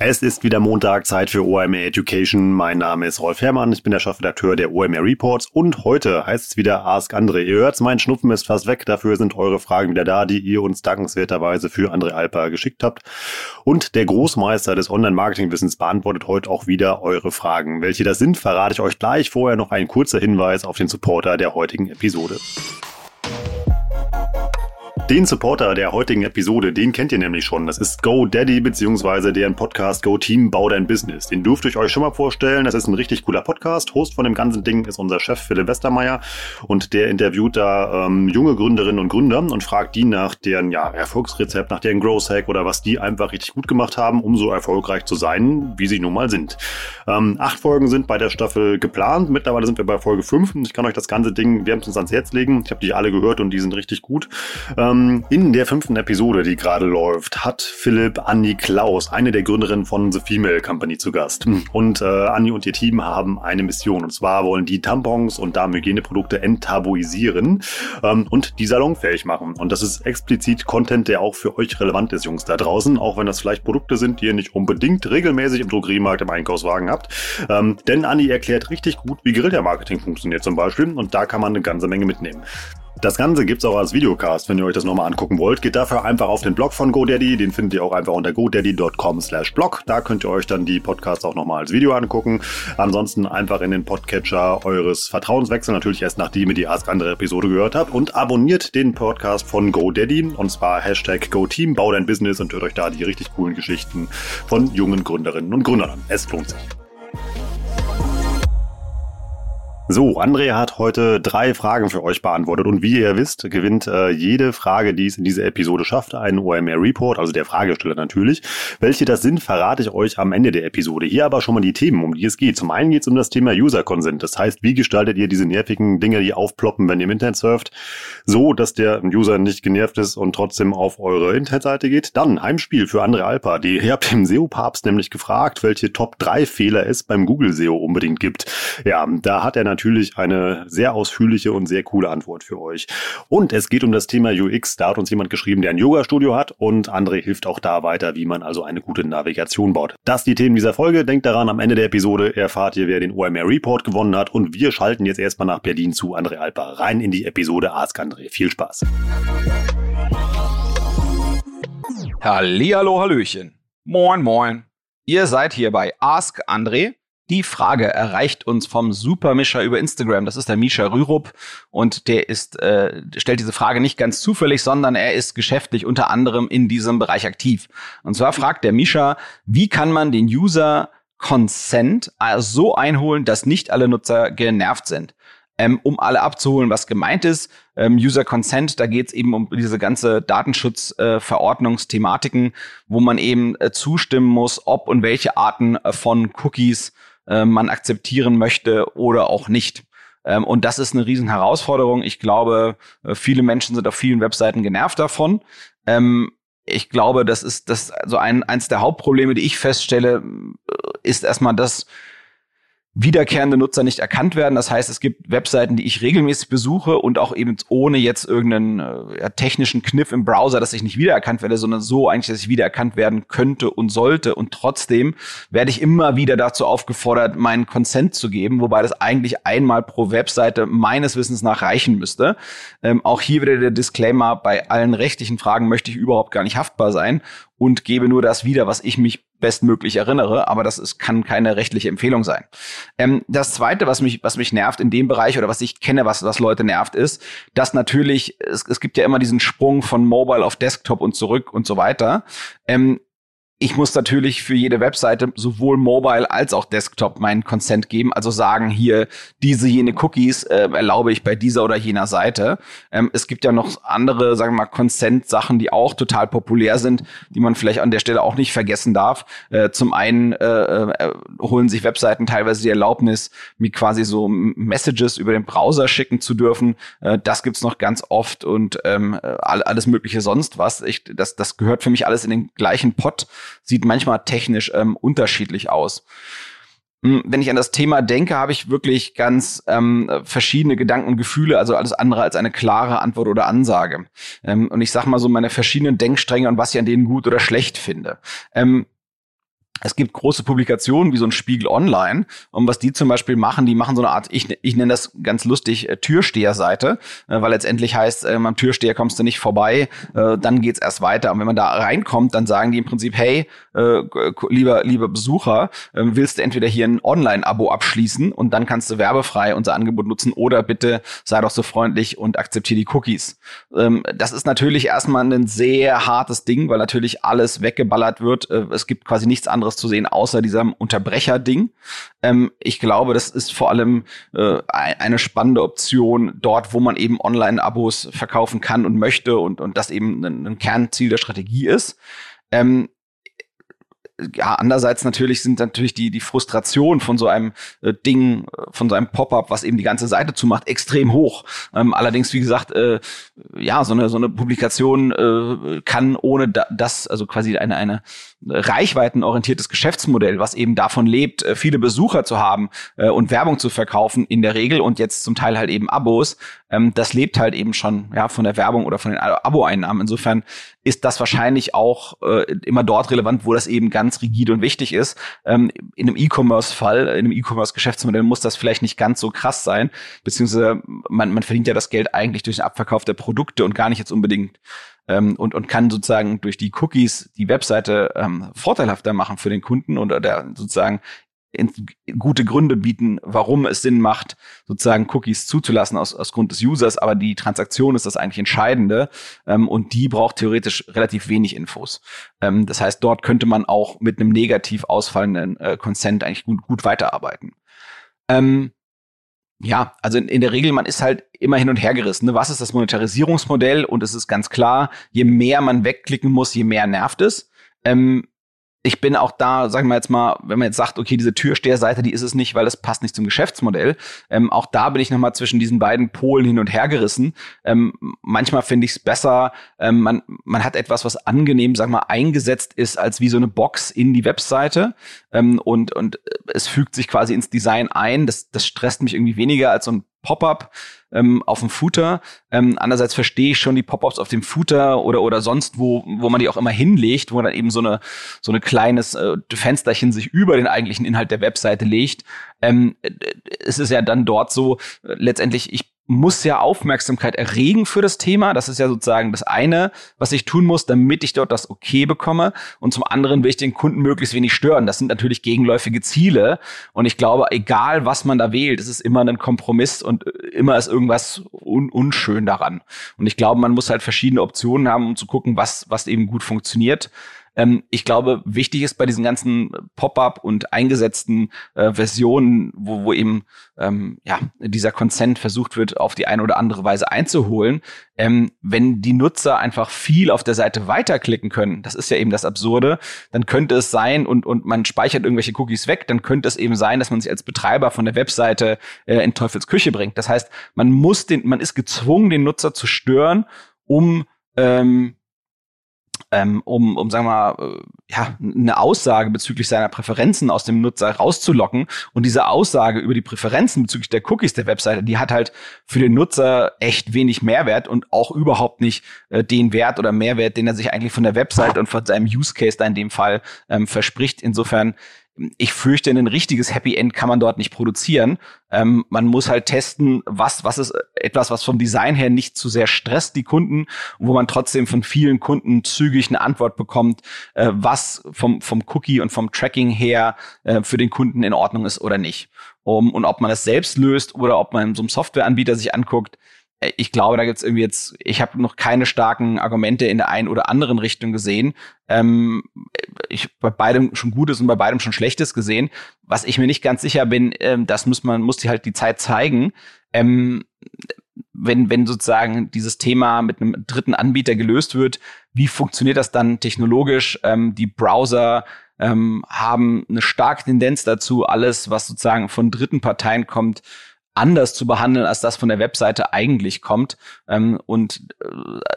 Es ist wieder Montag, Zeit für OMR Education. Mein Name ist Rolf Herrmann, ich bin der Chefredakteur der OMR Reports und heute heißt es wieder Ask Andre. Ihr hört, mein Schnupfen ist fast weg, dafür sind eure Fragen wieder da, die ihr uns dankenswerterweise für Andre Alper geschickt habt. Und der Großmeister des Online-Marketing-Wissens beantwortet heute auch wieder eure Fragen. Welche das sind, verrate ich euch gleich. Vorher noch ein kurzer Hinweis auf den Supporter der heutigen Episode. Den Supporter der heutigen Episode, den kennt ihr nämlich schon. Das ist GoDaddy beziehungsweise deren Podcast Go Team Bau Dein Business. Den dürft ihr euch schon mal vorstellen. Das ist ein richtig cooler Podcast. Host von dem ganzen Ding ist unser Chef Philipp Westermeier und der interviewt da ähm, junge Gründerinnen und Gründer und fragt die nach deren ja, Erfolgsrezept, nach deren Growth Hack oder was die einfach richtig gut gemacht haben, um so erfolgreich zu sein, wie sie nun mal sind. Ähm, acht Folgen sind bei der Staffel geplant. Mittlerweile sind wir bei Folge fünf. Ich kann euch das ganze Ding wärmstens uns ans Herz legen. Ich habe die alle gehört und die sind richtig gut. Ähm, ähm, in der fünften Episode, die gerade läuft, hat Philipp Anni Klaus, eine der Gründerinnen von The Female Company, zu Gast. Und äh, Anni und ihr Team haben eine Mission. Und zwar wollen die Tampons und Darmhygieneprodukte enttabuisieren ähm, und die salonfähig machen. Und das ist explizit Content, der auch für euch relevant ist, Jungs, da draußen. Auch wenn das vielleicht Produkte sind, die ihr nicht unbedingt regelmäßig im Drogeriemarkt im Einkaufswagen habt. Ähm, denn Anni erklärt richtig gut, wie Guerilla-Marketing funktioniert zum Beispiel. Und da kann man eine ganze Menge mitnehmen. Das Ganze gibt's auch als Videocast, wenn ihr euch das nochmal angucken wollt. Geht dafür einfach auf den Blog von GoDaddy. Den findet ihr auch einfach unter godaddy.com slash blog. Da könnt ihr euch dann die Podcasts auch nochmal als Video angucken. Ansonsten einfach in den Podcatcher eures Vertrauens wechseln. Natürlich erst nachdem ihr die Ask andere Episode gehört habt. Und abonniert den Podcast von GoDaddy. Und zwar Hashtag GoTeam, bau dein Business und hört euch da die richtig coolen Geschichten von jungen Gründerinnen und Gründern an. Es lohnt sich. So, Andrea hat heute drei Fragen für euch beantwortet und wie ihr wisst, gewinnt äh, jede Frage, die es in dieser Episode schafft, einen OMR Report, also der Fragesteller natürlich. Welche das sind, verrate ich euch am Ende der Episode. Hier aber schon mal die Themen, um die es geht. Zum einen geht es um das Thema User Consent. Das heißt, wie gestaltet ihr diese nervigen Dinge, die aufploppen, wenn ihr im Internet surft, so, dass der User nicht genervt ist und trotzdem auf eure Internetseite geht. Dann Heimspiel für andere Alpa. Die, ihr habt dem SEO-Papst nämlich gefragt, welche Top 3 Fehler es beim Google SEO unbedingt gibt. Ja, da hat er natürlich natürlich eine sehr ausführliche und sehr coole Antwort für euch. Und es geht um das Thema UX. Da hat uns jemand geschrieben, der ein Yoga-Studio hat und André hilft auch da weiter, wie man also eine gute Navigation baut. Das die Themen dieser Folge. Denkt daran, am Ende der Episode erfahrt ihr, wer den OMR Report gewonnen hat und wir schalten jetzt erstmal nach Berlin zu André Alper rein in die Episode Ask André. Viel Spaß. Hallihallo, Hallöchen. Moin, moin. Ihr seid hier bei Ask André die Frage erreicht uns vom Supermischer über Instagram. Das ist der Misha Rürup und der ist äh, stellt diese Frage nicht ganz zufällig, sondern er ist geschäftlich unter anderem in diesem Bereich aktiv. Und zwar fragt der Misha, wie kann man den User Consent so einholen, dass nicht alle Nutzer genervt sind? Ähm, um alle abzuholen, was gemeint ist. Ähm, User Consent, da geht es eben um diese ganze Datenschutzverordnungsthematiken, äh, wo man eben äh, zustimmen muss, ob und welche Arten äh, von Cookies äh, man akzeptieren möchte oder auch nicht. Ähm, und das ist eine riesen Herausforderung. Ich glaube, äh, viele Menschen sind auf vielen Webseiten genervt davon. Ähm, ich glaube, das ist das also ein eins der Hauptprobleme, die ich feststelle, äh, ist erstmal das, wiederkehrende Nutzer nicht erkannt werden. Das heißt, es gibt Webseiten, die ich regelmäßig besuche und auch eben ohne jetzt irgendeinen äh, technischen Kniff im Browser, dass ich nicht wiedererkannt werde, sondern so eigentlich, dass ich wiedererkannt werden könnte und sollte. Und trotzdem werde ich immer wieder dazu aufgefordert, meinen Consent zu geben, wobei das eigentlich einmal pro Webseite meines Wissens nach reichen müsste. Ähm, auch hier wieder der Disclaimer, bei allen rechtlichen Fragen möchte ich überhaupt gar nicht haftbar sein und gebe nur das wieder, was ich mich bestmöglich erinnere, aber das ist, kann keine rechtliche Empfehlung sein. Ähm, das zweite, was mich, was mich nervt in dem Bereich oder was ich kenne, was, was Leute nervt, ist, dass natürlich, es, es gibt ja immer diesen Sprung von Mobile auf Desktop und zurück und so weiter. Ähm, ich muss natürlich für jede Webseite sowohl mobile als auch Desktop meinen Consent geben, also sagen hier diese jene Cookies äh, erlaube ich bei dieser oder jener Seite. Ähm, es gibt ja noch andere, sagen wir mal, Consent-Sachen, die auch total populär sind, die man vielleicht an der Stelle auch nicht vergessen darf. Äh, zum einen äh, äh, holen sich Webseiten teilweise die Erlaubnis, mir quasi so Messages über den Browser schicken zu dürfen. Äh, das gibt's noch ganz oft und ähm, alles mögliche sonst was. Ich, das, das gehört für mich alles in den gleichen Pot sieht manchmal technisch ähm, unterschiedlich aus. Hm, wenn ich an das Thema denke, habe ich wirklich ganz ähm, verschiedene Gedanken und Gefühle, also alles andere als eine klare Antwort oder Ansage. Ähm, und ich sage mal so meine verschiedenen Denkstränge und was ich an denen gut oder schlecht finde. Ähm, es gibt große Publikationen wie so ein Spiegel Online und was die zum Beispiel machen, die machen so eine Art, ich, ich nenne das ganz lustig, äh, Türsteherseite, äh, weil letztendlich heißt, äh, am Türsteher kommst du nicht vorbei, äh, dann geht's erst weiter. Und wenn man da reinkommt, dann sagen die im Prinzip, hey, lieber, lieber Besucher, äh, willst du entweder hier ein Online-Abo abschließen und dann kannst du werbefrei unser Angebot nutzen oder bitte sei doch so freundlich und akzeptiere die Cookies. Ähm, das ist natürlich erstmal ein sehr hartes Ding, weil natürlich alles weggeballert wird. Es gibt quasi nichts anderes anderes zu sehen, außer diesem Unterbrecher-Ding. Ähm, ich glaube, das ist vor allem äh, eine spannende Option dort, wo man eben Online-Abos verkaufen kann und möchte und, und das eben ein, ein Kernziel der Strategie ist. Ähm, ja, andererseits natürlich sind natürlich die, die Frustration von so einem äh, Ding, äh, von so einem Pop-up, was eben die ganze Seite zumacht, extrem hoch. Ähm, allerdings, wie gesagt, äh, ja, so eine, so eine Publikation äh, kann ohne da, das, also quasi eine, eine reichweitenorientiertes Geschäftsmodell, was eben davon lebt, äh, viele Besucher zu haben äh, und Werbung zu verkaufen in der Regel und jetzt zum Teil halt eben Abos, ähm, das lebt halt eben schon ja von der Werbung oder von den Abo-Einnahmen. Insofern ist das wahrscheinlich auch äh, immer dort relevant, wo das eben ganz rigide und wichtig ist. Ähm, in einem E-Commerce-Fall, in einem E-Commerce-Geschäftsmodell muss das vielleicht nicht ganz so krass sein, beziehungsweise man, man verdient ja das Geld eigentlich durch den Abverkauf der Produkte und gar nicht jetzt unbedingt ähm, und, und kann sozusagen durch die Cookies die Webseite ähm, vorteilhafter machen für den Kunden und oder sozusagen gute Gründe bieten, warum es Sinn macht, sozusagen Cookies zuzulassen aus, aus Grund des Users, aber die Transaktion ist das eigentlich Entscheidende ähm, und die braucht theoretisch relativ wenig Infos. Ähm, das heißt, dort könnte man auch mit einem negativ ausfallenden äh, Consent eigentlich gut, gut weiterarbeiten. Ähm, ja, also in, in, der Regel, man ist halt immer hin und her gerissen. Ne? Was ist das Monetarisierungsmodell? Und es ist ganz klar, je mehr man wegklicken muss, je mehr nervt es. Ähm, ich bin auch da, sagen wir jetzt mal, wenn man jetzt sagt, okay, diese Türsteherseite, die ist es nicht, weil es passt nicht zum Geschäftsmodell. Ähm, auch da bin ich nochmal zwischen diesen beiden Polen hin und her gerissen. Ähm, manchmal finde ich es besser, ähm, man, man hat etwas, was angenehm, sagen wir mal, eingesetzt ist, als wie so eine Box in die Webseite. Ähm, und, und es fügt sich quasi ins Design ein. Das, das stresst mich irgendwie weniger als so ein Pop-up ähm, auf dem Footer. Ähm, andererseits verstehe ich schon die Pop-ups auf dem Footer oder oder sonst wo, wo man die auch immer hinlegt, wo dann eben so eine so eine kleines äh, Fensterchen sich über den eigentlichen Inhalt der Webseite legt. Ähm, es ist ja dann dort so äh, letztendlich ich muss ja Aufmerksamkeit erregen für das Thema. Das ist ja sozusagen das eine, was ich tun muss, damit ich dort das Okay bekomme. Und zum anderen will ich den Kunden möglichst wenig stören. Das sind natürlich gegenläufige Ziele. Und ich glaube, egal was man da wählt, es ist immer ein Kompromiss und immer ist irgendwas un unschön daran. Und ich glaube, man muss halt verschiedene Optionen haben, um zu gucken, was, was eben gut funktioniert. Ähm, ich glaube, wichtig ist bei diesen ganzen Pop-up und eingesetzten äh, Versionen, wo, wo eben ähm, ja dieser Consent versucht wird, auf die eine oder andere Weise einzuholen, ähm, wenn die Nutzer einfach viel auf der Seite weiterklicken können, das ist ja eben das Absurde, dann könnte es sein und und man speichert irgendwelche Cookies weg, dann könnte es eben sein, dass man sich als Betreiber von der Webseite äh, in Teufels Küche bringt. Das heißt, man muss den, man ist gezwungen, den Nutzer zu stören, um ähm, ähm, um, um sagen wir mal, äh, ja, eine Aussage bezüglich seiner Präferenzen aus dem Nutzer rauszulocken. Und diese Aussage über die Präferenzen bezüglich der Cookies der Webseite, die hat halt für den Nutzer echt wenig Mehrwert und auch überhaupt nicht äh, den Wert oder Mehrwert, den er sich eigentlich von der Webseite und von seinem Use Case da in dem Fall ähm, verspricht. Insofern ich fürchte, ein richtiges Happy End kann man dort nicht produzieren. Ähm, man muss halt testen, was, was ist etwas, was vom Design her nicht zu sehr stresst die Kunden, wo man trotzdem von vielen Kunden zügig eine Antwort bekommt, äh, was vom, vom Cookie und vom Tracking her äh, für den Kunden in Ordnung ist oder nicht. Um, und ob man es selbst löst oder ob man so einem Softwareanbieter sich anguckt, ich glaube, da gibt's irgendwie jetzt, ich habe noch keine starken Argumente in der einen oder anderen Richtung gesehen. Ähm, ich bei beidem schon Gutes und bei beidem schon Schlechtes gesehen. Was ich mir nicht ganz sicher bin, ähm, das muss man, muss die halt die Zeit zeigen. Ähm, wenn, wenn sozusagen dieses Thema mit einem dritten Anbieter gelöst wird, wie funktioniert das dann technologisch? Ähm, die Browser ähm, haben eine starke Tendenz dazu, alles, was sozusagen von dritten Parteien kommt, anders zu behandeln, als das von der Webseite eigentlich kommt. Ähm, und äh,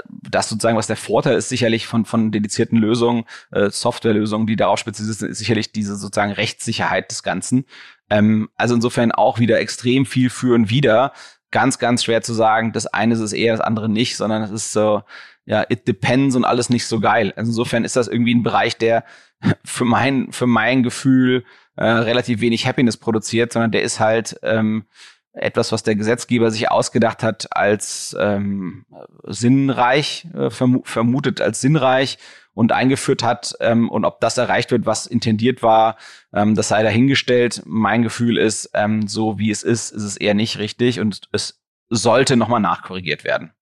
das sozusagen, was der Vorteil ist, sicherlich von, von dedizierten Lösungen, äh, Softwarelösungen, die darauf spezialisiert sind, ist sicherlich diese sozusagen Rechtssicherheit des Ganzen. Ähm, also insofern auch wieder extrem viel für und wieder. Ganz, ganz schwer zu sagen, das eine ist es eher, das andere nicht, sondern es ist so, ja, it depends und alles nicht so geil. Also insofern ist das irgendwie ein Bereich, der für mein, für mein Gefühl äh, relativ wenig Happiness produziert, sondern der ist halt ähm, etwas, was der Gesetzgeber sich ausgedacht hat als ähm, sinnreich, äh, verm vermutet als sinnreich und eingeführt hat. Ähm, und ob das erreicht wird, was intendiert war, ähm, das sei dahingestellt. Mein Gefühl ist, ähm, so wie es ist, ist es eher nicht richtig und es sollte nochmal nachkorrigiert werden.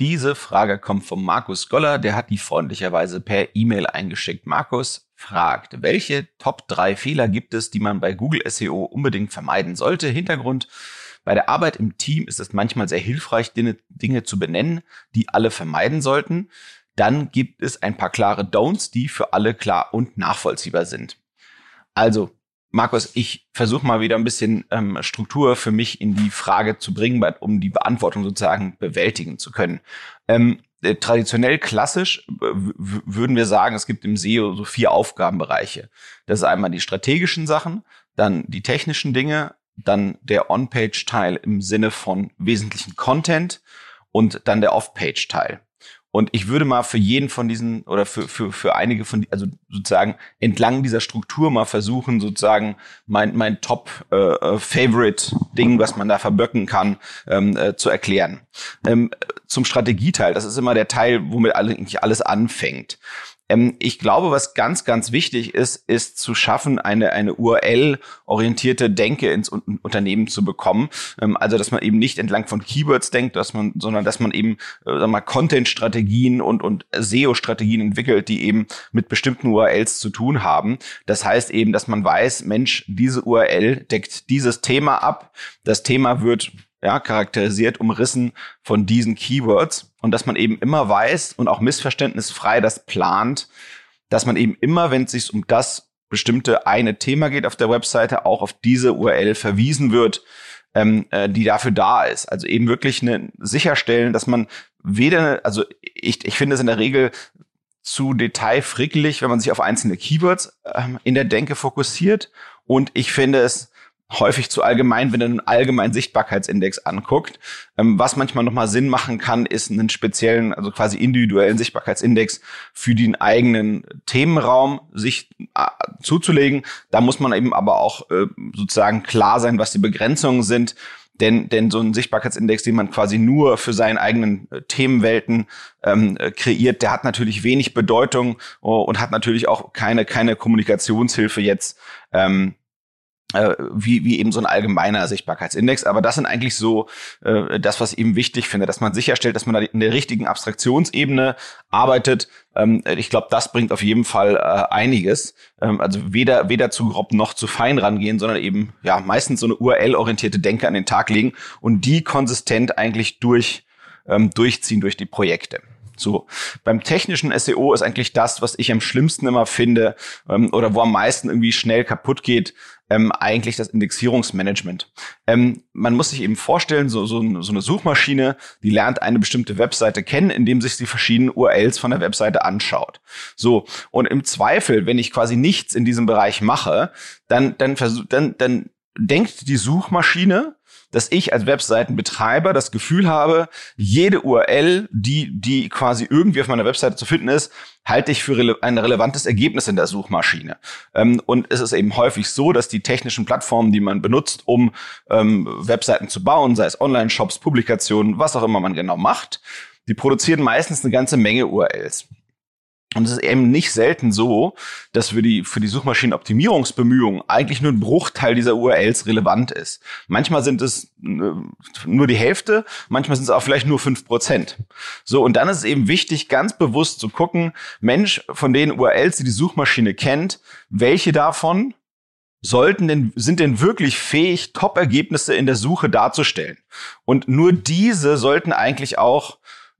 Diese Frage kommt von Markus Goller, der hat die freundlicherweise per E-Mail eingeschickt. Markus fragt, welche Top 3 Fehler gibt es, die man bei Google SEO unbedingt vermeiden sollte? Hintergrund, bei der Arbeit im Team ist es manchmal sehr hilfreich, Dinge, Dinge zu benennen, die alle vermeiden sollten. Dann gibt es ein paar klare Don'ts, die für alle klar und nachvollziehbar sind. Also, Markus, ich versuche mal wieder ein bisschen ähm, Struktur für mich in die Frage zu bringen, um die Beantwortung sozusagen bewältigen zu können. Ähm, äh, traditionell klassisch würden wir sagen, es gibt im SEO so vier Aufgabenbereiche. Das ist einmal die strategischen Sachen, dann die technischen Dinge, dann der On-Page-Teil im Sinne von wesentlichen Content und dann der Off-Page-Teil. Und ich würde mal für jeden von diesen oder für, für, für einige von, also sozusagen entlang dieser Struktur mal versuchen, sozusagen mein, mein Top-Favorite-Ding, äh, was man da verböcken kann, ähm, äh, zu erklären. Ähm, zum Strategieteil, das ist immer der Teil, womit eigentlich alles anfängt. Ähm, ich glaube, was ganz, ganz wichtig ist, ist zu schaffen, eine, eine URL-orientierte Denke ins Unternehmen zu bekommen. Ähm, also, dass man eben nicht entlang von Keywords denkt, dass man, sondern dass man eben äh, mal Content-Strategien und, und SEO-Strategien entwickelt, die eben mit bestimmten URLs zu tun haben. Das heißt eben, dass man weiß, Mensch, diese URL deckt dieses Thema ab. Das Thema wird ja, charakterisiert, umrissen von diesen Keywords und dass man eben immer weiß und auch missverständnisfrei das plant, dass man eben immer, wenn es sich um das bestimmte eine Thema geht auf der Webseite, auch auf diese URL verwiesen wird, ähm, äh, die dafür da ist. Also eben wirklich eine, sicherstellen, dass man weder, also ich, ich finde es in der Regel zu detailfrickelig, wenn man sich auf einzelne Keywords ähm, in der Denke fokussiert. Und ich finde es häufig zu allgemein, wenn du einen allgemeinen Sichtbarkeitsindex anguckt. Ähm, was manchmal nochmal Sinn machen kann, ist einen speziellen, also quasi individuellen Sichtbarkeitsindex für den eigenen Themenraum sich äh, zuzulegen. Da muss man eben aber auch äh, sozusagen klar sein, was die Begrenzungen sind. Denn, denn so ein Sichtbarkeitsindex, den man quasi nur für seinen eigenen äh, Themenwelten ähm, äh, kreiert, der hat natürlich wenig Bedeutung oh, und hat natürlich auch keine, keine Kommunikationshilfe jetzt ähm, äh, wie, wie eben so ein allgemeiner Sichtbarkeitsindex. Aber das sind eigentlich so äh, das, was ich eben wichtig finde, dass man sicherstellt, dass man da in der richtigen Abstraktionsebene arbeitet. Ähm, ich glaube, das bringt auf jeden Fall äh, einiges. Ähm, also weder, weder zu grob noch zu fein rangehen, sondern eben ja meistens so eine URL-orientierte Denke an den Tag legen und die konsistent eigentlich durch, ähm, durchziehen durch die Projekte. So, beim technischen SEO ist eigentlich das, was ich am schlimmsten immer finde ähm, oder wo am meisten irgendwie schnell kaputt geht, ähm, eigentlich das Indexierungsmanagement. Ähm, man muss sich eben vorstellen, so, so, so eine Suchmaschine, die lernt eine bestimmte Webseite kennen, indem sich die verschiedenen URLs von der Webseite anschaut. So, und im Zweifel, wenn ich quasi nichts in diesem Bereich mache, dann, dann, dann, dann denkt die Suchmaschine, dass ich als Webseitenbetreiber das Gefühl habe, jede URL, die, die quasi irgendwie auf meiner Webseite zu finden ist, halte ich für rele ein relevantes Ergebnis in der Suchmaschine. Ähm, und es ist eben häufig so, dass die technischen Plattformen, die man benutzt, um ähm, Webseiten zu bauen, sei es Online-Shops, Publikationen, was auch immer man genau macht, die produzieren meistens eine ganze Menge URLs. Und es ist eben nicht selten so, dass für die, für die Suchmaschinenoptimierungsbemühungen eigentlich nur ein Bruchteil dieser URLs relevant ist. Manchmal sind es äh, nur die Hälfte, manchmal sind es auch vielleicht nur fünf Prozent. So, und dann ist es eben wichtig, ganz bewusst zu gucken, Mensch, von den URLs, die die Suchmaschine kennt, welche davon sollten denn, sind denn wirklich fähig, Top-Ergebnisse in der Suche darzustellen? Und nur diese sollten eigentlich auch,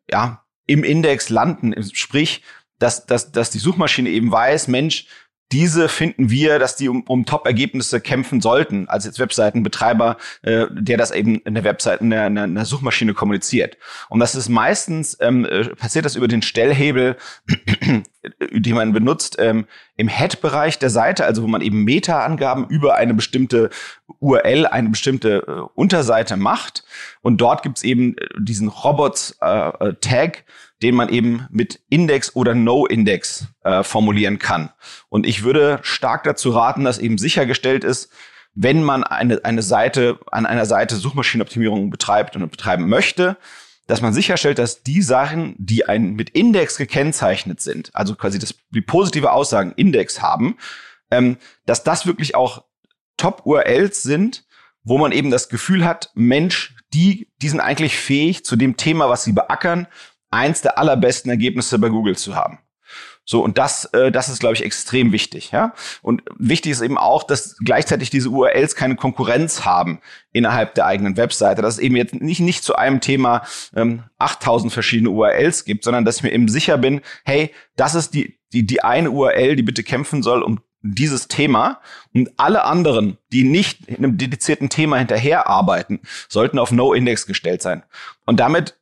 ja, im Index landen. Sprich, dass, dass, dass die Suchmaschine eben weiß, Mensch, diese finden wir, dass die um, um Top-Ergebnisse kämpfen sollten, als jetzt Webseitenbetreiber, äh, der das eben in der Webseite, in der, in der Suchmaschine kommuniziert. Und das ist meistens, ähm, äh, passiert das über den Stellhebel, die man benutzt, ähm, im Head-Bereich der Seite, also wo man eben Meta-Angaben über eine bestimmte URL, eine bestimmte äh, Unterseite macht. Und dort gibt's eben äh, diesen Robots-Tag, äh, den man eben mit Index oder No-Index äh, formulieren kann. Und ich würde stark dazu raten, dass eben sichergestellt ist, wenn man eine, eine Seite, an einer Seite Suchmaschinenoptimierung betreibt und betreiben möchte, dass man sicherstellt, dass die Sachen, die ein mit Index gekennzeichnet sind, also quasi das, die positive Aussagen Index haben, ähm, dass das wirklich auch Top-URLs sind, wo man eben das Gefühl hat, Mensch, die, die sind eigentlich fähig zu dem Thema, was sie beackern, eins der allerbesten Ergebnisse bei Google zu haben. So, und das, äh, das ist, glaube ich, extrem wichtig. Ja? Und wichtig ist eben auch, dass gleichzeitig diese URLs keine Konkurrenz haben innerhalb der eigenen Webseite. Dass es eben jetzt nicht, nicht zu einem Thema ähm, 8000 verschiedene URLs gibt, sondern dass ich mir eben sicher bin, hey, das ist die, die, die eine URL, die bitte kämpfen soll um dieses Thema und alle anderen, die nicht in einem dedizierten Thema hinterherarbeiten, sollten auf No-Index gestellt sein. Und damit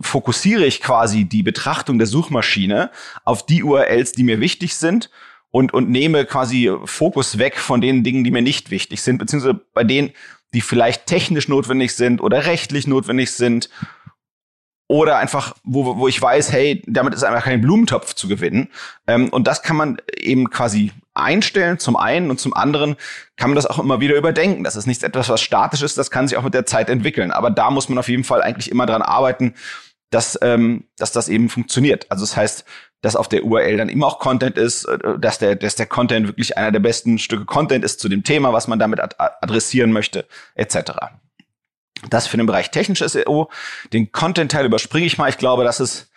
fokussiere ich quasi die Betrachtung der Suchmaschine auf die URLs, die mir wichtig sind und, und nehme quasi Fokus weg von den Dingen, die mir nicht wichtig sind, beziehungsweise bei denen, die vielleicht technisch notwendig sind oder rechtlich notwendig sind oder einfach, wo, wo ich weiß, hey, damit ist einfach kein Blumentopf zu gewinnen. Ähm, und das kann man eben quasi einstellen, zum einen und zum anderen kann man das auch immer wieder überdenken. Das ist nichts etwas, was statisch ist, das kann sich auch mit der Zeit entwickeln. Aber da muss man auf jeden Fall eigentlich immer dran arbeiten, dass, ähm, dass das eben funktioniert. Also das heißt, dass auf der URL dann immer auch Content ist, äh, dass der, dass der Content wirklich einer der besten Stücke Content ist zu dem Thema, was man damit ad adressieren möchte, etc. Das für den Bereich technisches SEO. Den Content-Teil überspringe ich mal. Ich glaube, das ist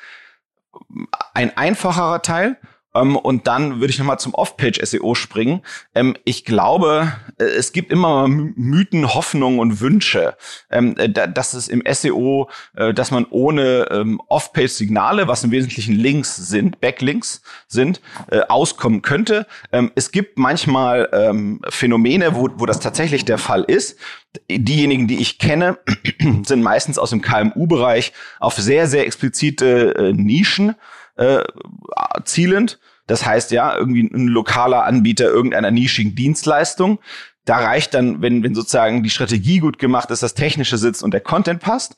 ein einfacherer Teil. Ähm, und dann würde ich nochmal zum Off-Page-SEO springen. Ähm, ich glaube, äh, es gibt immer Mythen, Hoffnungen und Wünsche, ähm, äh, dass es im SEO, äh, dass man ohne ähm, Off-Page-Signale, was im Wesentlichen Links sind, Backlinks sind, äh, auskommen könnte. Ähm, es gibt manchmal ähm, Phänomene, wo, wo das tatsächlich der Fall ist. Diejenigen, die ich kenne, sind meistens aus dem KMU-Bereich auf sehr, sehr explizite äh, Nischen äh, zielend. Das heißt ja, irgendwie ein lokaler Anbieter irgendeiner nischigen Dienstleistung. Da reicht dann, wenn, wenn sozusagen die Strategie gut gemacht ist, das Technische sitzt und der Content passt.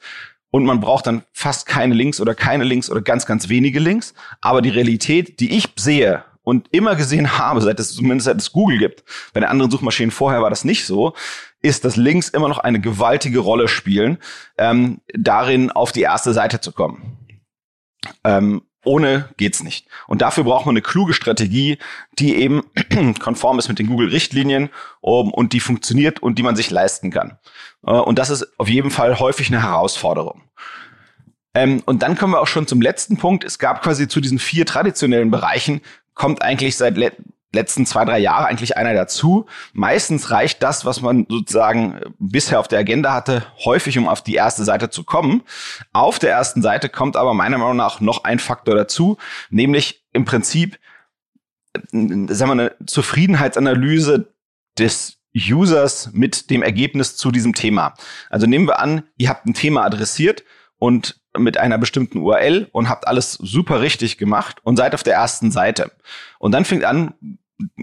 Und man braucht dann fast keine Links oder keine Links oder ganz, ganz wenige Links. Aber die Realität, die ich sehe und immer gesehen habe, seit es zumindest seit es Google gibt, bei den anderen Suchmaschinen vorher war das nicht so, ist, dass Links immer noch eine gewaltige Rolle spielen, ähm, darin auf die erste Seite zu kommen. Ähm, ohne geht's nicht. Und dafür braucht man eine kluge Strategie, die eben konform ist mit den Google-Richtlinien um, und die funktioniert und die man sich leisten kann. Äh, und das ist auf jeden Fall häufig eine Herausforderung. Ähm, und dann kommen wir auch schon zum letzten Punkt. Es gab quasi zu diesen vier traditionellen Bereichen, kommt eigentlich seit letzten zwei, drei Jahre eigentlich einer dazu. Meistens reicht das, was man sozusagen bisher auf der Agenda hatte, häufig, um auf die erste Seite zu kommen. Auf der ersten Seite kommt aber meiner Meinung nach noch ein Faktor dazu, nämlich im Prinzip, sagen wir, eine Zufriedenheitsanalyse des Users mit dem Ergebnis zu diesem Thema. Also nehmen wir an, ihr habt ein Thema adressiert und mit einer bestimmten URL und habt alles super richtig gemacht und seid auf der ersten Seite. Und dann fängt an,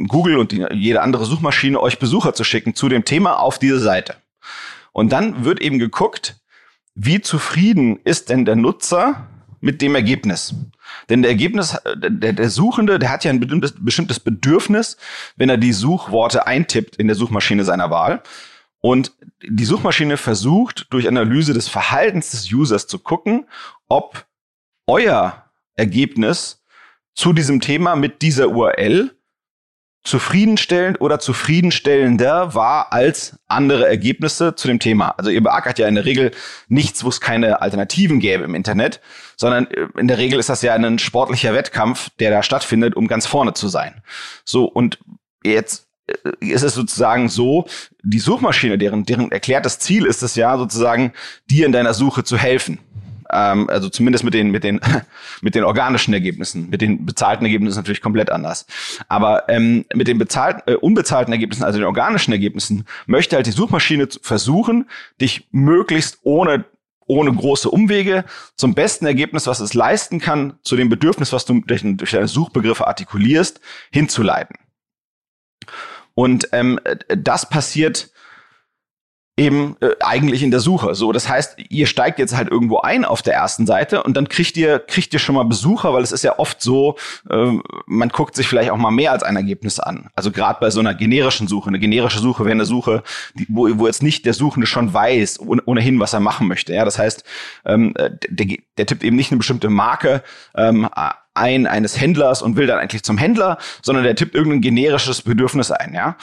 Google und die, jede andere Suchmaschine euch Besucher zu schicken zu dem Thema auf diese Seite. Und dann wird eben geguckt, wie zufrieden ist denn der Nutzer mit dem Ergebnis? Denn der Ergebnis, der, der Suchende, der hat ja ein bestimmtes Bedürfnis, wenn er die Suchworte eintippt in der Suchmaschine seiner Wahl. Und die Suchmaschine versucht durch Analyse des Verhaltens des Users zu gucken, ob euer Ergebnis zu diesem Thema mit dieser URL zufriedenstellend oder zufriedenstellender war als andere Ergebnisse zu dem Thema. Also ihr beackert ja in der Regel nichts, wo es keine Alternativen gäbe im Internet, sondern äh, in der Regel ist das ja ein sportlicher Wettkampf, der da stattfindet, um ganz vorne zu sein. So, und jetzt ist es sozusagen so, die Suchmaschine, deren, deren erklärtes Ziel ist es ja sozusagen, dir in deiner Suche zu helfen. Ähm, also zumindest mit den, mit den, mit den organischen Ergebnissen. Mit den bezahlten Ergebnissen natürlich komplett anders. Aber ähm, mit den bezahlten, äh, unbezahlten Ergebnissen, also den organischen Ergebnissen, möchte halt die Suchmaschine versuchen, dich möglichst ohne ohne große Umwege zum besten Ergebnis, was es leisten kann, zu dem Bedürfnis, was du durch, durch deine Suchbegriffe artikulierst, hinzuleiten. Und ähm, das passiert eben äh, eigentlich in der Suche. So, das heißt, ihr steigt jetzt halt irgendwo ein auf der ersten Seite und dann kriegt ihr kriegt ihr schon mal Besucher, weil es ist ja oft so, äh, man guckt sich vielleicht auch mal mehr als ein Ergebnis an. Also gerade bei so einer generischen Suche, eine generische Suche wäre eine Suche, die, wo, wo jetzt nicht der Suchende schon weiß ohnehin, was er machen möchte. Ja, das heißt, ähm, äh, der, der tippt eben nicht eine bestimmte Marke ähm, ein eines Händlers und will dann eigentlich zum Händler, sondern der tippt irgendein generisches Bedürfnis ein, ja,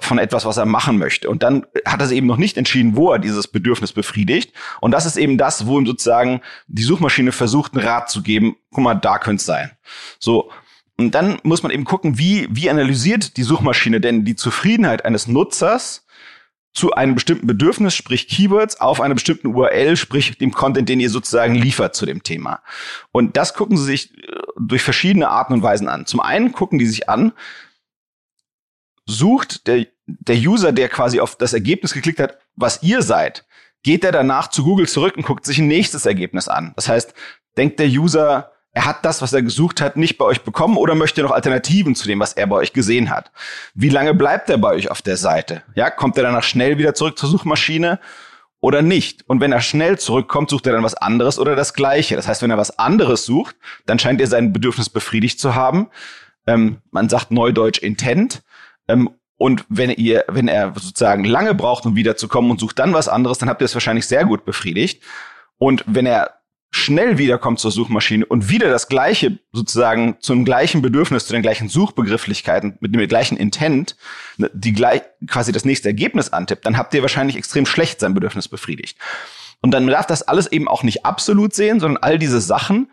von etwas, was er machen möchte. Und dann hat er sich eben noch nicht entschieden, wo er dieses Bedürfnis befriedigt. Und das ist eben das, wo ihm sozusagen die Suchmaschine versucht, einen Rat zu geben. Guck mal, da könnte es sein. So. Und dann muss man eben gucken, wie, wie analysiert die Suchmaschine denn die Zufriedenheit eines Nutzers zu einem bestimmten Bedürfnis, sprich Keywords, auf einer bestimmten URL, sprich dem Content, den ihr sozusagen liefert zu dem Thema. Und das gucken sie sich durch verschiedene Arten und Weisen an. Zum einen gucken die sich an, sucht der, der User, der quasi auf das Ergebnis geklickt hat, was ihr seid, geht er danach zu Google zurück und guckt sich ein nächstes Ergebnis an. Das heißt, denkt der User, er hat das, was er gesucht hat, nicht bei euch bekommen oder möchte noch Alternativen zu dem, was er bei euch gesehen hat. Wie lange bleibt er bei euch auf der Seite? Ja, kommt er danach schnell wieder zurück zur Suchmaschine oder nicht? Und wenn er schnell zurückkommt, sucht er dann was anderes oder das Gleiche. Das heißt, wenn er was anderes sucht, dann scheint er sein Bedürfnis befriedigt zu haben. Ähm, man sagt neudeutsch Intent. Ähm, und wenn ihr, wenn er sozusagen lange braucht, um wiederzukommen und sucht dann was anderes, dann habt ihr es wahrscheinlich sehr gut befriedigt. Und wenn er schnell wiederkommt zur Suchmaschine und wieder das gleiche sozusagen zum gleichen Bedürfnis, zu den gleichen Suchbegrifflichkeiten mit dem gleichen Intent, ne, die gleich quasi das nächste Ergebnis antippt, dann habt ihr wahrscheinlich extrem schlecht sein Bedürfnis befriedigt. Und dann darf das alles eben auch nicht absolut sehen, sondern all diese Sachen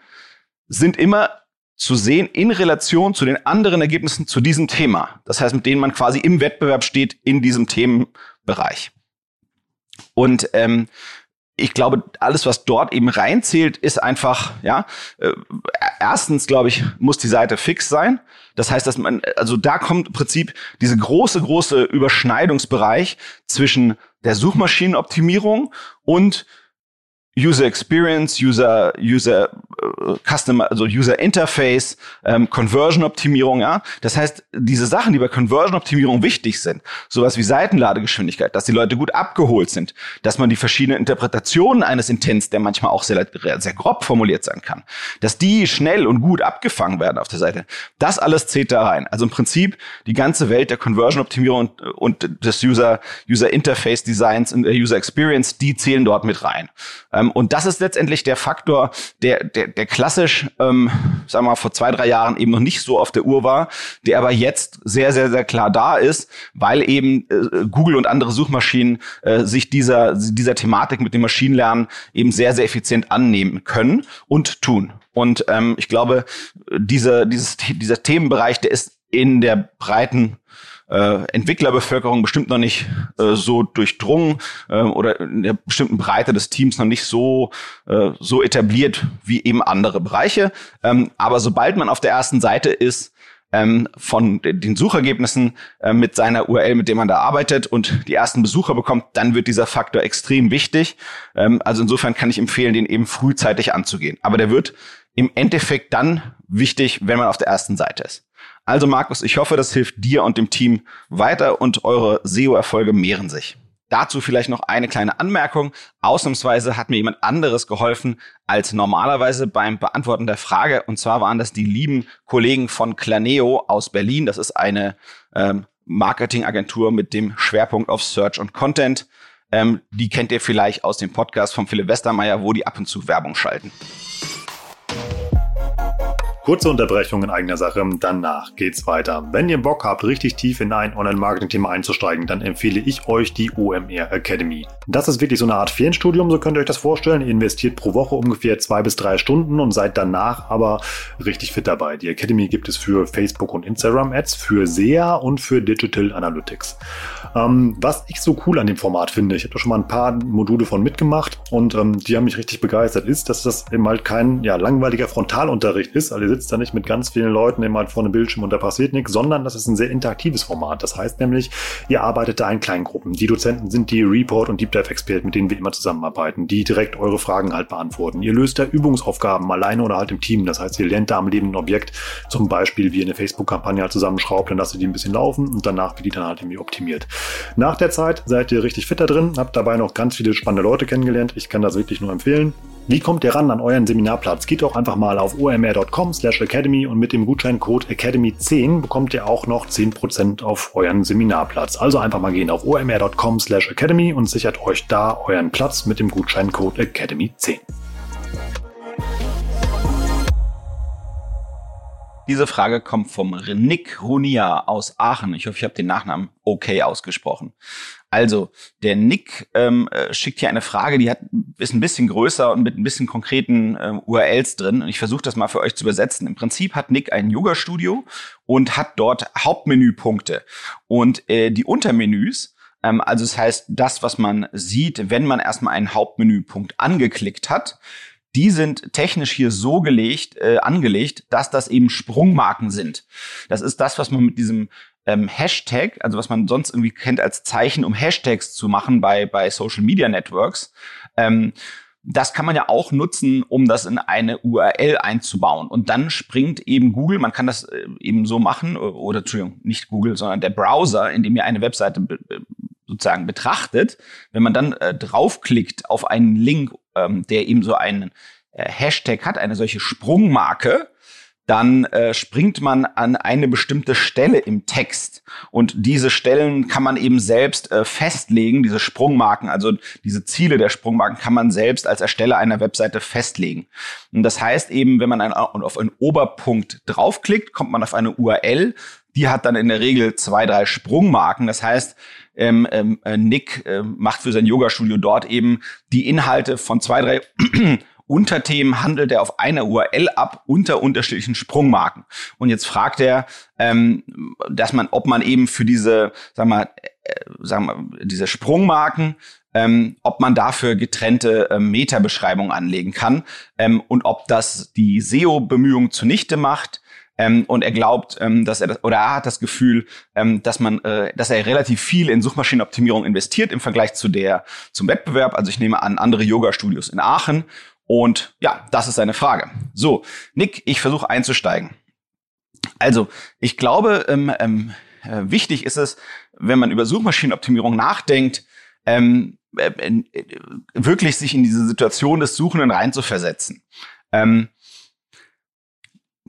sind immer zu sehen in Relation zu den anderen Ergebnissen zu diesem Thema. Das heißt, mit denen man quasi im Wettbewerb steht in diesem Themenbereich. Und ähm, ich glaube, alles, was dort eben reinzählt, ist einfach, ja, äh, erstens, glaube ich, muss die Seite fix sein. Das heißt, dass man, also da kommt im Prinzip diese große, große Überschneidungsbereich zwischen der Suchmaschinenoptimierung und User Experience, User, User äh, Customer, also User Interface, ähm, Conversion Optimierung, ja. Das heißt, diese Sachen, die bei Conversion Optimierung wichtig sind, sowas wie Seitenladegeschwindigkeit, dass die Leute gut abgeholt sind, dass man die verschiedenen Interpretationen eines Intents, der manchmal auch sehr, sehr grob formuliert sein kann, dass die schnell und gut abgefangen werden auf der Seite. Das alles zählt da rein. Also im Prinzip die ganze Welt der Conversion Optimierung und, und des User, User Interface Designs und der User Experience, die zählen dort mit rein. Ähm, ähm, und das ist letztendlich der Faktor, der, der, der klassisch, ähm, sagen wir mal, vor zwei, drei Jahren eben noch nicht so auf der Uhr war, der aber jetzt sehr, sehr, sehr klar da ist, weil eben äh, Google und andere Suchmaschinen äh, sich dieser, dieser Thematik mit dem Maschinenlernen eben sehr, sehr effizient annehmen können und tun. Und ähm, ich glaube, diese, dieses, dieser Themenbereich, der ist in der breiten äh, Entwicklerbevölkerung bestimmt noch nicht äh, so durchdrungen äh, oder in der bestimmten Breite des Teams noch nicht so, äh, so etabliert wie eben andere Bereiche. Ähm, aber sobald man auf der ersten Seite ist, ähm, von den Suchergebnissen äh, mit seiner URL, mit dem man da arbeitet und die ersten Besucher bekommt, dann wird dieser Faktor extrem wichtig. Ähm, also insofern kann ich empfehlen, den eben frühzeitig anzugehen. Aber der wird im Endeffekt dann wichtig, wenn man auf der ersten Seite ist. Also Markus, ich hoffe, das hilft dir und dem Team weiter und eure SEO-Erfolge mehren sich. Dazu vielleicht noch eine kleine Anmerkung. Ausnahmsweise hat mir jemand anderes geholfen als normalerweise beim Beantworten der Frage. Und zwar waren das die lieben Kollegen von Claneo aus Berlin. Das ist eine ähm, Marketingagentur mit dem Schwerpunkt auf Search und Content. Ähm, die kennt ihr vielleicht aus dem Podcast von Philipp Westermeier, wo die ab und zu Werbung schalten. Kurze Unterbrechung in eigener Sache, danach geht's weiter. Wenn ihr Bock habt, richtig tief in ein Online-Marketing-Thema einzusteigen, dann empfehle ich euch die OMR Academy. Das ist wirklich so eine Art Ferienstudium, so könnt ihr euch das vorstellen. Ihr investiert pro Woche ungefähr zwei bis drei Stunden und seid danach aber richtig fit dabei. Die Academy gibt es für Facebook und Instagram Ads, für SEA und für Digital Analytics. Ähm, was ich so cool an dem Format finde, ich habe da schon mal ein paar Module von mitgemacht und ähm, die haben mich richtig begeistert, ist, dass das eben halt kein ja, langweiliger Frontalunterricht ist. Also sitzt da nicht mit ganz vielen Leuten eben halt vor einem Bildschirm und da passiert nichts, sondern das ist ein sehr interaktives Format. Das heißt nämlich, ihr arbeitet da in Kleingruppen. Die Dozenten sind die Report- und Deep Dive-Experten, mit denen wir immer zusammenarbeiten, die direkt eure Fragen halt beantworten. Ihr löst da Übungsaufgaben alleine oder halt im Team. Das heißt, ihr lernt da am lebenden Objekt zum Beispiel, wie ihr eine Facebook-Kampagne halt zusammenschraubt, dann lasst ihr die ein bisschen laufen und danach wird die dann halt irgendwie optimiert. Nach der Zeit seid ihr richtig fit da drin, habt dabei noch ganz viele spannende Leute kennengelernt. Ich kann das wirklich nur empfehlen. Wie kommt ihr ran an euren Seminarplatz? Geht doch einfach mal auf omr.com slash academy und mit dem Gutscheincode academy10 bekommt ihr auch noch 10% auf euren Seminarplatz. Also einfach mal gehen auf omr.com slash academy und sichert euch da euren Platz mit dem Gutscheincode academy10. Diese Frage kommt vom Nick Runia aus Aachen. Ich hoffe, ich habe den Nachnamen okay ausgesprochen. Also, der Nick ähm, äh, schickt hier eine Frage, die hat, ist ein bisschen größer und mit ein bisschen konkreten ähm, URLs drin. Und ich versuche das mal für euch zu übersetzen. Im Prinzip hat Nick ein Yoga-Studio und hat dort Hauptmenüpunkte. Und äh, die Untermenüs, ähm, also das heißt, das, was man sieht, wenn man erstmal einen Hauptmenüpunkt angeklickt hat, die sind technisch hier so gelegt, äh, angelegt, dass das eben Sprungmarken sind. Das ist das, was man mit diesem ähm, Hashtag, also was man sonst irgendwie kennt als Zeichen, um Hashtags zu machen bei, bei Social Media Networks. Ähm, das kann man ja auch nutzen, um das in eine URL einzubauen. Und dann springt eben Google, man kann das äh, eben so machen, oder Entschuldigung, nicht Google, sondern der Browser, in dem ihr eine Webseite sozusagen betrachtet, wenn man dann äh, draufklickt auf einen Link, ähm, der eben so einen äh, Hashtag hat, eine solche Sprungmarke, dann äh, springt man an eine bestimmte Stelle im Text. Und diese Stellen kann man eben selbst äh, festlegen, diese Sprungmarken, also diese Ziele der Sprungmarken kann man selbst als Ersteller einer Webseite festlegen. Und das heißt eben, wenn man ein, auf einen Oberpunkt draufklickt, kommt man auf eine URL, die hat dann in der Regel zwei, drei Sprungmarken. Das heißt, ähm, ähm, äh, Nick äh, macht für sein Yoga-Studio dort eben die Inhalte von zwei, drei Unterthemen handelt er auf einer URL ab unter unterschiedlichen Sprungmarken. Und jetzt fragt er, ähm, dass man, ob man eben für diese, sagen wir, äh, sagen wir, diese Sprungmarken ähm, ob man dafür getrennte äh, Meta-Beschreibungen anlegen kann ähm, und ob das die SEO-Bemühungen zunichte macht ähm, und er glaubt, ähm, dass er das, oder er hat das Gefühl, ähm, dass man, äh, dass er relativ viel in Suchmaschinenoptimierung investiert im Vergleich zu der, zum Wettbewerb. Also ich nehme an, andere Yoga-Studios in Aachen. Und ja, das ist seine Frage. So, Nick, ich versuche einzusteigen. Also, ich glaube, ähm, ähm, äh, wichtig ist es, wenn man über Suchmaschinenoptimierung nachdenkt, ähm, äh, äh, wirklich sich in diese Situation des Suchenden reinzuversetzen. Ähm,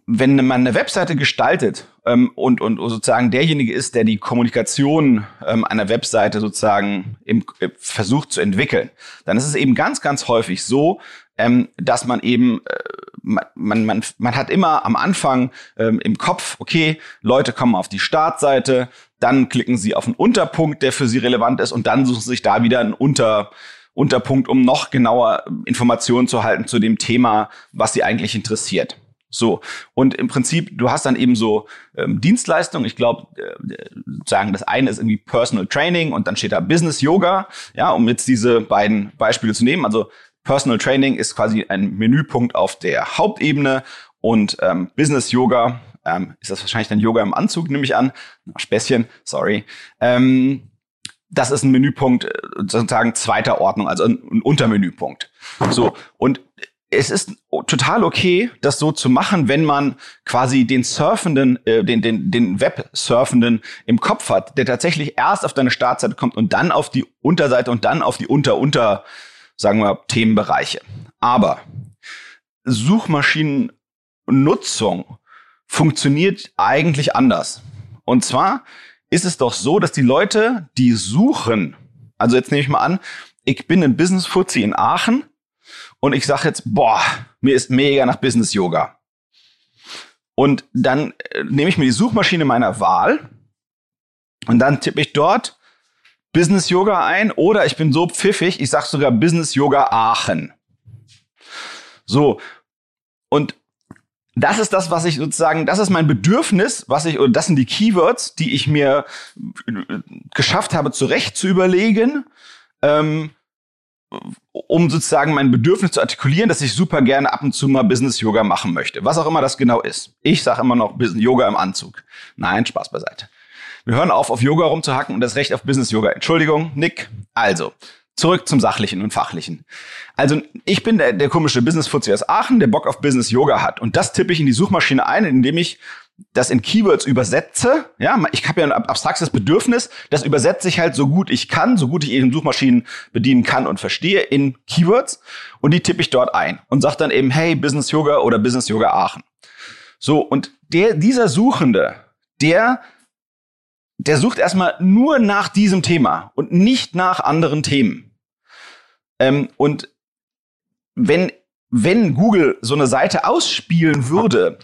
wenn man eine Webseite gestaltet ähm, und, und sozusagen derjenige ist, der die Kommunikation ähm, einer Webseite sozusagen im, äh, versucht zu entwickeln, dann ist es eben ganz, ganz häufig so, ähm, dass man eben äh, man, man, man hat immer am Anfang ähm, im Kopf, okay, Leute kommen auf die Startseite, dann klicken sie auf einen Unterpunkt, der für sie relevant ist, und dann suchen sie sich da wieder einen Unter, Unterpunkt, um noch genauer Informationen zu halten zu dem Thema, was sie eigentlich interessiert. So. Und im Prinzip, du hast dann eben so ähm, Dienstleistungen. Ich glaube, äh, sagen, das eine ist irgendwie Personal Training und dann steht da Business Yoga. Ja, um jetzt diese beiden Beispiele zu nehmen. Also Personal Training ist quasi ein Menüpunkt auf der Hauptebene und ähm, Business Yoga ähm, ist das wahrscheinlich dann Yoga im Anzug, nehme ich an. Späßchen, sorry. Ähm, das ist ein Menüpunkt äh, sozusagen zweiter Ordnung, also ein, ein Untermenüpunkt. So und es ist total okay, das so zu machen, wenn man quasi den Surfenden, äh, den, den, den Web-Surfenden im Kopf hat, der tatsächlich erst auf deine Startseite kommt und dann auf die Unterseite und dann auf die Unter-Unter, sagen wir, Themenbereiche. Aber Suchmaschinennutzung funktioniert eigentlich anders. Und zwar ist es doch so, dass die Leute, die suchen, also jetzt nehme ich mal an, ich bin ein Business-Fuzzi in Aachen, und ich sage jetzt, boah, mir ist mega nach Business Yoga. Und dann äh, nehme ich mir die Suchmaschine meiner Wahl und dann tippe ich dort Business Yoga ein oder ich bin so pfiffig, ich sage sogar Business Yoga Aachen. So. Und das ist das, was ich sozusagen, das ist mein Bedürfnis, was ich, oder das sind die Keywords, die ich mir äh, geschafft habe, zurecht zu überlegen, ähm, um sozusagen mein Bedürfnis zu artikulieren, dass ich super gerne ab und zu mal Business Yoga machen möchte. Was auch immer das genau ist. Ich sage immer noch Business Yoga im Anzug. Nein, Spaß beiseite. Wir hören auf, auf Yoga rumzuhacken und das Recht auf Business Yoga. Entschuldigung, Nick. Also, zurück zum Sachlichen und Fachlichen. Also, ich bin der, der komische Business-Fuzzi aus Aachen, der Bock auf Business Yoga hat. Und das tippe ich in die Suchmaschine ein, indem ich das in Keywords übersetze. Ja, ich habe ja ein abstraktes Bedürfnis, das übersetze ich halt so gut ich kann, so gut ich eben Suchmaschinen bedienen kann und verstehe in Keywords und die tippe ich dort ein und sage dann eben, hey, Business Yoga oder Business Yoga Aachen. So, und der, dieser Suchende, der der sucht erstmal nur nach diesem Thema und nicht nach anderen Themen. Ähm, und wenn, wenn Google so eine Seite ausspielen würde,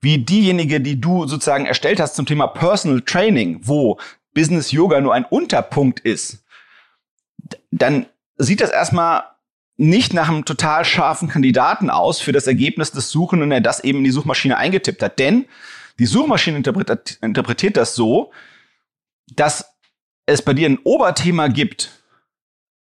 wie diejenige, die du sozusagen erstellt hast zum Thema Personal Training, wo Business Yoga nur ein Unterpunkt ist, dann sieht das erstmal nicht nach einem total scharfen Kandidaten aus für das Ergebnis des Suchenden, der das eben in die Suchmaschine eingetippt hat. Denn die Suchmaschine interpretiert, interpretiert das so, dass es bei dir ein Oberthema gibt,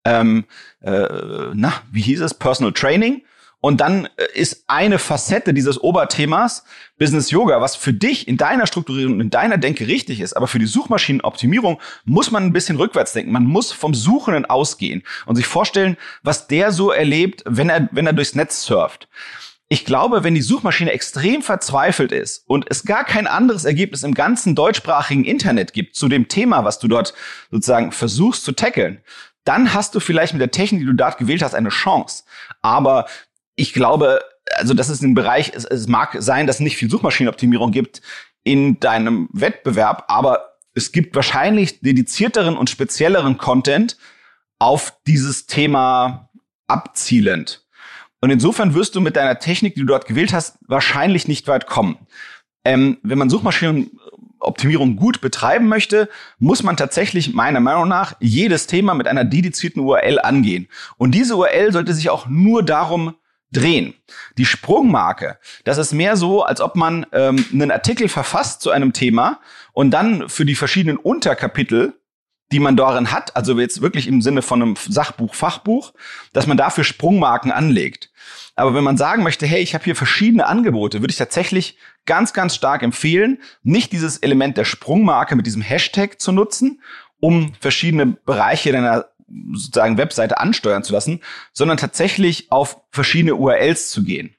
ähm, äh, na, wie hieß es, Personal Training. Und dann äh, ist eine Facette dieses Oberthemas Business Yoga, was für dich in deiner Strukturierung in deiner Denke richtig ist. Aber für die Suchmaschinenoptimierung muss man ein bisschen rückwärts denken. Man muss vom Suchenden ausgehen und sich vorstellen, was der so erlebt, wenn er, wenn er durchs Netz surft ich glaube, wenn die Suchmaschine extrem verzweifelt ist und es gar kein anderes Ergebnis im ganzen deutschsprachigen Internet gibt zu dem Thema, was du dort sozusagen versuchst zu tackeln, dann hast du vielleicht mit der Technik, die du dort gewählt hast, eine Chance. Aber ich glaube, also das ist ein Bereich, es, es mag sein, dass es nicht viel Suchmaschinenoptimierung gibt in deinem Wettbewerb, aber es gibt wahrscheinlich dedizierteren und spezielleren Content auf dieses Thema abzielend. Und insofern wirst du mit deiner Technik, die du dort gewählt hast, wahrscheinlich nicht weit kommen. Ähm, wenn man Suchmaschinenoptimierung gut betreiben möchte, muss man tatsächlich meiner Meinung nach jedes Thema mit einer dedizierten URL angehen. Und diese URL sollte sich auch nur darum drehen. Die Sprungmarke, das ist mehr so, als ob man ähm, einen Artikel verfasst zu einem Thema und dann für die verschiedenen Unterkapitel die man darin hat, also jetzt wirklich im Sinne von einem Sachbuch, Fachbuch, dass man dafür Sprungmarken anlegt. Aber wenn man sagen möchte, hey, ich habe hier verschiedene Angebote, würde ich tatsächlich ganz, ganz stark empfehlen, nicht dieses Element der Sprungmarke mit diesem Hashtag zu nutzen, um verschiedene Bereiche deiner sozusagen Webseite ansteuern zu lassen, sondern tatsächlich auf verschiedene URLs zu gehen.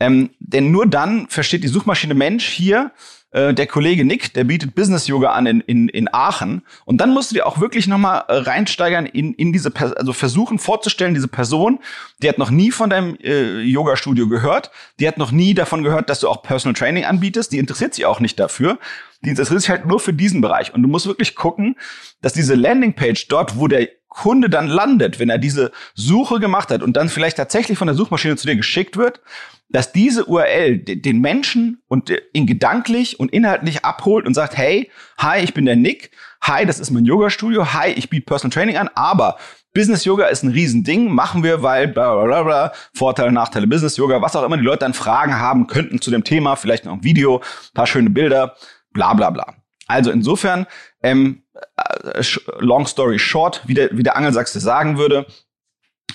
Ähm, denn nur dann versteht die Suchmaschine Mensch hier, äh, der Kollege Nick, der bietet Business Yoga an in, in, in Aachen. Und dann musst du dir auch wirklich nochmal äh, reinsteigern in, in diese, Person, also versuchen vorzustellen, diese Person, die hat noch nie von deinem äh, Yoga-Studio gehört, die hat noch nie davon gehört, dass du auch Personal Training anbietest, die interessiert sich auch nicht dafür. Die interessiert sich halt nur für diesen Bereich. Und du musst wirklich gucken, dass diese Landingpage dort, wo der Kunde dann landet, wenn er diese Suche gemacht hat und dann vielleicht tatsächlich von der Suchmaschine zu dir geschickt wird, dass diese URL den Menschen und ihn gedanklich und inhaltlich abholt und sagt, hey, hi, ich bin der Nick, hi, das ist mein Yoga-Studio, hi, ich biete Personal Training an, aber Business Yoga ist ein Riesending, machen wir, weil bla bla bla, bla Vorteile, Nachteile, Business Yoga, was auch immer die Leute dann Fragen haben könnten zu dem Thema, vielleicht noch ein Video, paar schöne Bilder, bla bla bla. Also insofern, ähm, äh, long story short, wie der, wie der Angelsachse sagen würde,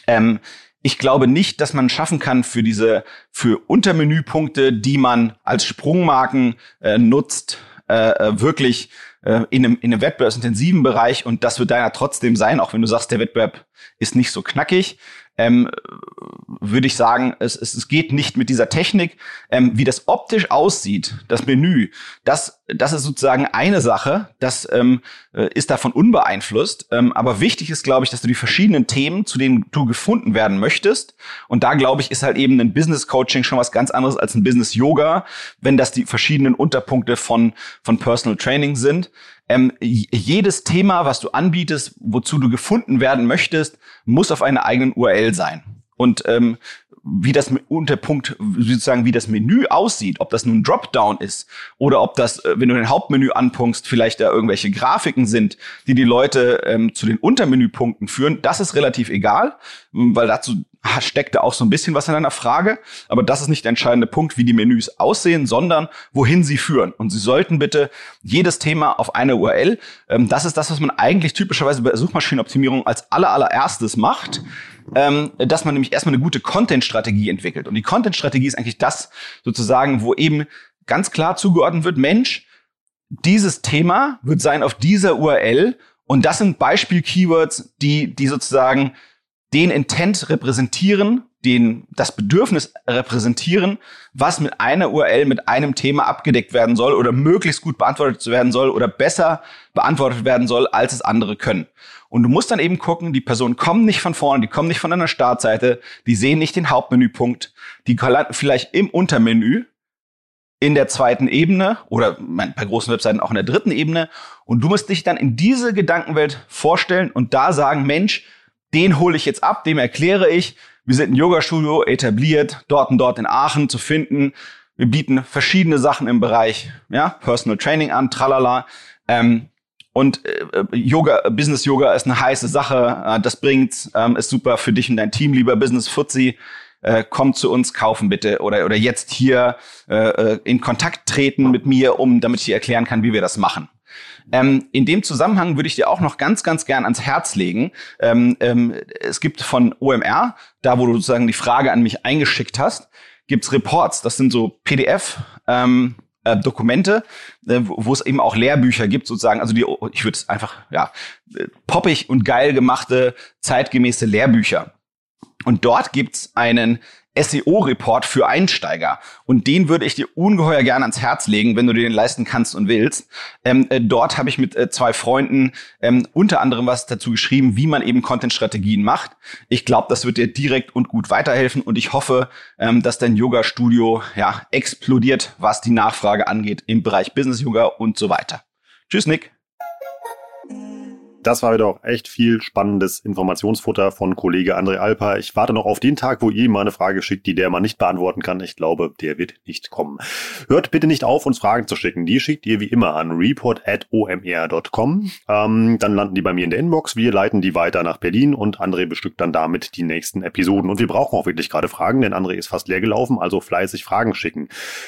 ähm, ich glaube nicht, dass man schaffen kann für diese, für Untermenüpunkte, die man als Sprungmarken äh, nutzt, äh, äh wirklich äh, in, einem, in einem wettbewerbsintensiven Bereich. Und das wird deiner trotzdem sein, auch wenn du sagst, der Wettbewerb ist nicht so knackig ähm, würde ich sagen, es, es, es geht nicht mit dieser Technik. Ähm, wie das optisch aussieht, das Menü, das, das ist sozusagen eine Sache, das ähm, äh, ist davon unbeeinflusst. Ähm, aber wichtig ist, glaube ich, dass du die verschiedenen Themen, zu denen du gefunden werden möchtest, und da, glaube ich, ist halt eben ein Business Coaching schon was ganz anderes als ein Business Yoga, wenn das die verschiedenen Unterpunkte von, von Personal Training sind. Ähm, jedes Thema, was du anbietest, wozu du gefunden werden möchtest, muss auf einer eigenen URL sein. Und ähm, wie das Unterpunkt, sozusagen wie das Menü aussieht, ob das nun Dropdown ist oder ob das, äh, wenn du den Hauptmenü anpunkst, vielleicht da irgendwelche Grafiken sind, die die Leute ähm, zu den Untermenüpunkten führen, das ist relativ egal, weil dazu steckt da auch so ein bisschen was in deiner Frage. Aber das ist nicht der entscheidende Punkt, wie die Menüs aussehen, sondern wohin sie führen. Und Sie sollten bitte jedes Thema auf eine URL, ähm, das ist das, was man eigentlich typischerweise bei Suchmaschinenoptimierung als aller, allererstes macht, ähm, dass man nämlich erstmal eine gute Content-Strategie entwickelt. Und die Content-Strategie ist eigentlich das sozusagen, wo eben ganz klar zugeordnet wird, Mensch, dieses Thema wird sein auf dieser URL und das sind Beispiel-Keywords, die, die sozusagen den Intent repräsentieren, den, das Bedürfnis repräsentieren, was mit einer URL, mit einem Thema abgedeckt werden soll oder möglichst gut beantwortet werden soll oder besser beantwortet werden soll, als es andere können. Und du musst dann eben gucken, die Personen kommen nicht von vorne, die kommen nicht von einer Startseite, die sehen nicht den Hauptmenüpunkt, die landen vielleicht im Untermenü in der zweiten Ebene oder bei großen Webseiten auch in der dritten Ebene. Und du musst dich dann in diese Gedankenwelt vorstellen und da sagen, Mensch, den hole ich jetzt ab, dem erkläre ich, wir sind ein Yoga-Studio etabliert, dort und dort in Aachen zu finden. Wir bieten verschiedene Sachen im Bereich ja, Personal Training an, tralala. Ähm, und äh, Yoga, Business Yoga ist eine heiße Sache. Äh, das bringt, ähm, ist super für dich und dein Team, lieber Business Fuzzi. Äh, kommt zu uns, kaufen bitte oder oder jetzt hier äh, äh in Kontakt treten mit mir, um damit ich dir erklären kann, wie wir das machen. Ähm, in dem Zusammenhang würde ich dir auch noch ganz, ganz gern ans Herz legen. Ähm, ähm, es gibt von OMR, da wo du sozusagen die Frage an mich eingeschickt hast, gibt's Reports. Das sind so PDF. Ähm, äh, Dokumente, äh, wo es eben auch Lehrbücher gibt, sozusagen, also die, ich würde es einfach, ja, poppig und geil gemachte, zeitgemäße Lehrbücher. Und dort gibt's einen SEO-Report für Einsteiger. Und den würde ich dir ungeheuer gerne ans Herz legen, wenn du dir den leisten kannst und willst. Ähm, äh, dort habe ich mit äh, zwei Freunden ähm, unter anderem was dazu geschrieben, wie man eben Content-Strategien macht. Ich glaube, das wird dir direkt und gut weiterhelfen und ich hoffe, ähm, dass dein Yoga-Studio ja, explodiert, was die Nachfrage angeht im Bereich Business-Yoga und so weiter. Tschüss, Nick. Das war wieder auch echt viel spannendes Informationsfutter von Kollege André Alper. Ich warte noch auf den Tag, wo ihr mal eine Frage schickt, die der mal nicht beantworten kann. Ich glaube, der wird nicht kommen. Hört bitte nicht auf, uns Fragen zu schicken. Die schickt ihr wie immer an report.omr.com. Ähm, dann landen die bei mir in der Inbox. Wir leiten die weiter nach Berlin und André bestückt dann damit die nächsten Episoden. Und wir brauchen auch wirklich gerade Fragen, denn André ist fast leer gelaufen, also fleißig Fragen schicken.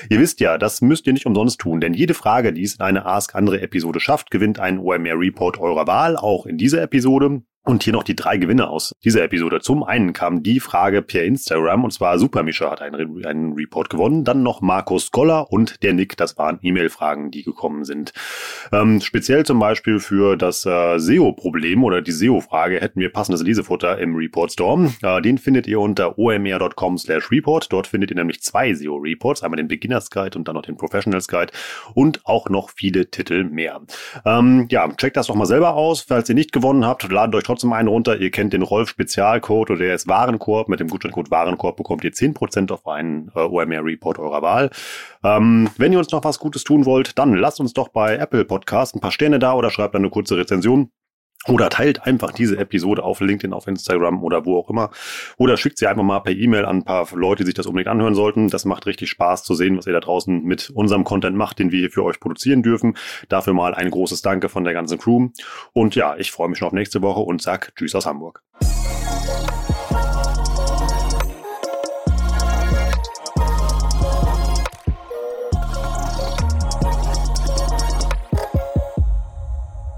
Ihr wisst ja, das müsst ihr nicht umsonst tun, denn jede Frage, die es in eine Ask André Episode schafft, gewinnt einen OMR Report eurer Wahl auch in dieser Episode. Und hier noch die drei Gewinne aus dieser Episode. Zum einen kam die Frage per Instagram und zwar Supermischer hat einen, einen Report gewonnen. Dann noch Markus Goller und der Nick. Das waren E-Mail-Fragen, die gekommen sind. Ähm, speziell zum Beispiel für das äh, SEO-Problem oder die SEO-Frage hätten wir passendes Lesefutter im Report Store. Äh, den findet ihr unter omr.com slash report. Dort findet ihr nämlich zwei SEO-Reports. Einmal den Beginners Guide und dann noch den Professionals Guide und auch noch viele Titel mehr. Ähm, ja, checkt das doch mal selber aus. Falls ihr nicht gewonnen habt, ladet euch trotzdem einen runter. Ihr kennt den Rolf Spezialcode oder der ist Warenkorb. Mit dem Gutscheincode Warenkorb bekommt ihr 10% auf einen äh, OMR Report eurer Wahl. Ähm, wenn ihr uns noch was Gutes tun wollt, dann lasst uns doch bei Apple Podcast ein paar Sterne da oder schreibt eine kurze Rezension. Oder teilt einfach diese Episode auf LinkedIn, auf Instagram oder wo auch immer. Oder schickt sie einfach mal per E-Mail an ein paar Leute, die sich das unbedingt anhören sollten. Das macht richtig Spaß zu sehen, was ihr da draußen mit unserem Content macht, den wir hier für euch produzieren dürfen. Dafür mal ein großes Danke von der ganzen Crew. Und ja, ich freue mich schon auf nächste Woche und sag Tschüss aus Hamburg.